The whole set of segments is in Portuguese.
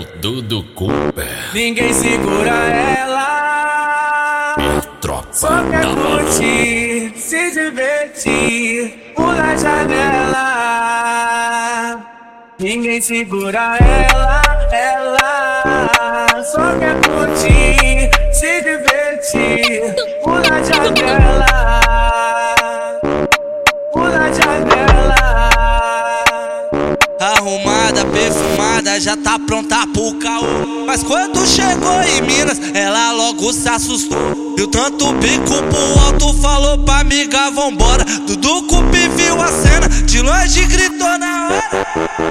o Dudu Cooper. Ninguém segura ela. Minha tropa Só quer curtir, se divertir, pula a janela. Ninguém segura ela, ela. Só quer curtir, se divertir, pula a janela. Já tá pronta pro caô. Mas quando chegou em Minas, ela logo se assustou. Viu tanto bico pro alto, falou pra amiga, vambora. Dudu Cupi viu a cena, de longe gritou na hora.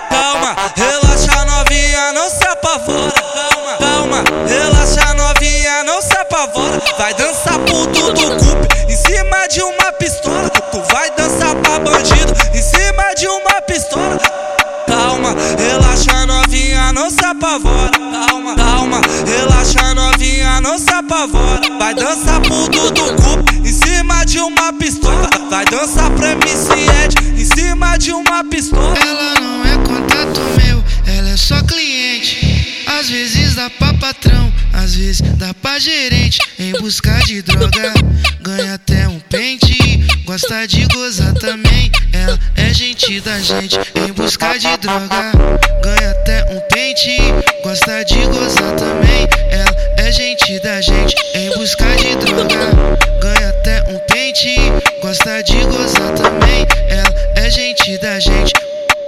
Calma, relaxa novinha, não se apavora. Calma, calma, relaxa novinha, não se apavora. Vai dançar não se apavora. Calma, calma, relaxa novinha, não se apavora. Vai dançar pro Dudu Cup em cima de uma pistola. Vai dançar pra MC Ed em cima de uma pistola. Ela não é contato meu, ela é só cliente. Às vezes dá pra patrão, às vezes dá pra gerente. Em busca de droga, ganha até um pente. Gosta de gozar também, ela é gente da gente. Em busca de droga, ganha até um. Gosta de gozar também, ela é gente da gente. Em busca de droga, ganha até um pente. Gosta de gozar também, ela é gente da gente.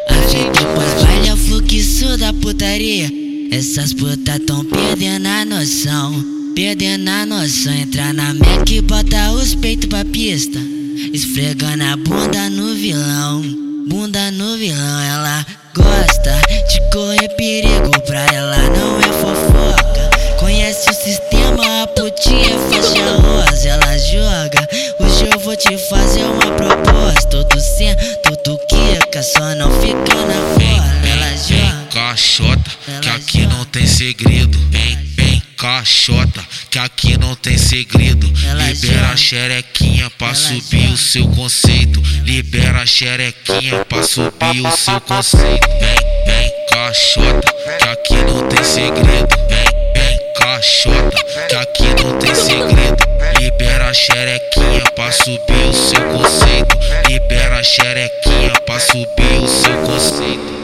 A gente Depois baile é o fluxo da putaria. Essas putas tão perdendo a noção. Perdendo a noção. Entra na Mac e bota os peitos pra pista. Esfregando a bunda no vilão. Bunda no vilão. Ela gosta de correr perigo. Pra ela não é fofoca. Conhece o sistema, a putinha fecha rosa. Ela joga. Hoje eu vou te fazer uma proposta. Todo sento, tu quica, só não fica na Vem, bola. vem, Ela vem, joga. caixota, que aqui não tem segredo. Vem, vem, caixota, que aqui não tem segredo. Ela Libera a xerequinha pra Ela subir o seu conceito. Libera a xerequinha pra subir o seu conceito. Vem, vem, caixota, que aqui não tem segredo. Vem, vem, caixota, que aqui não tem segredo. Libera a xerequinha pra subir o seu conceito. Libera a xerequinha pra subir o seu conceito.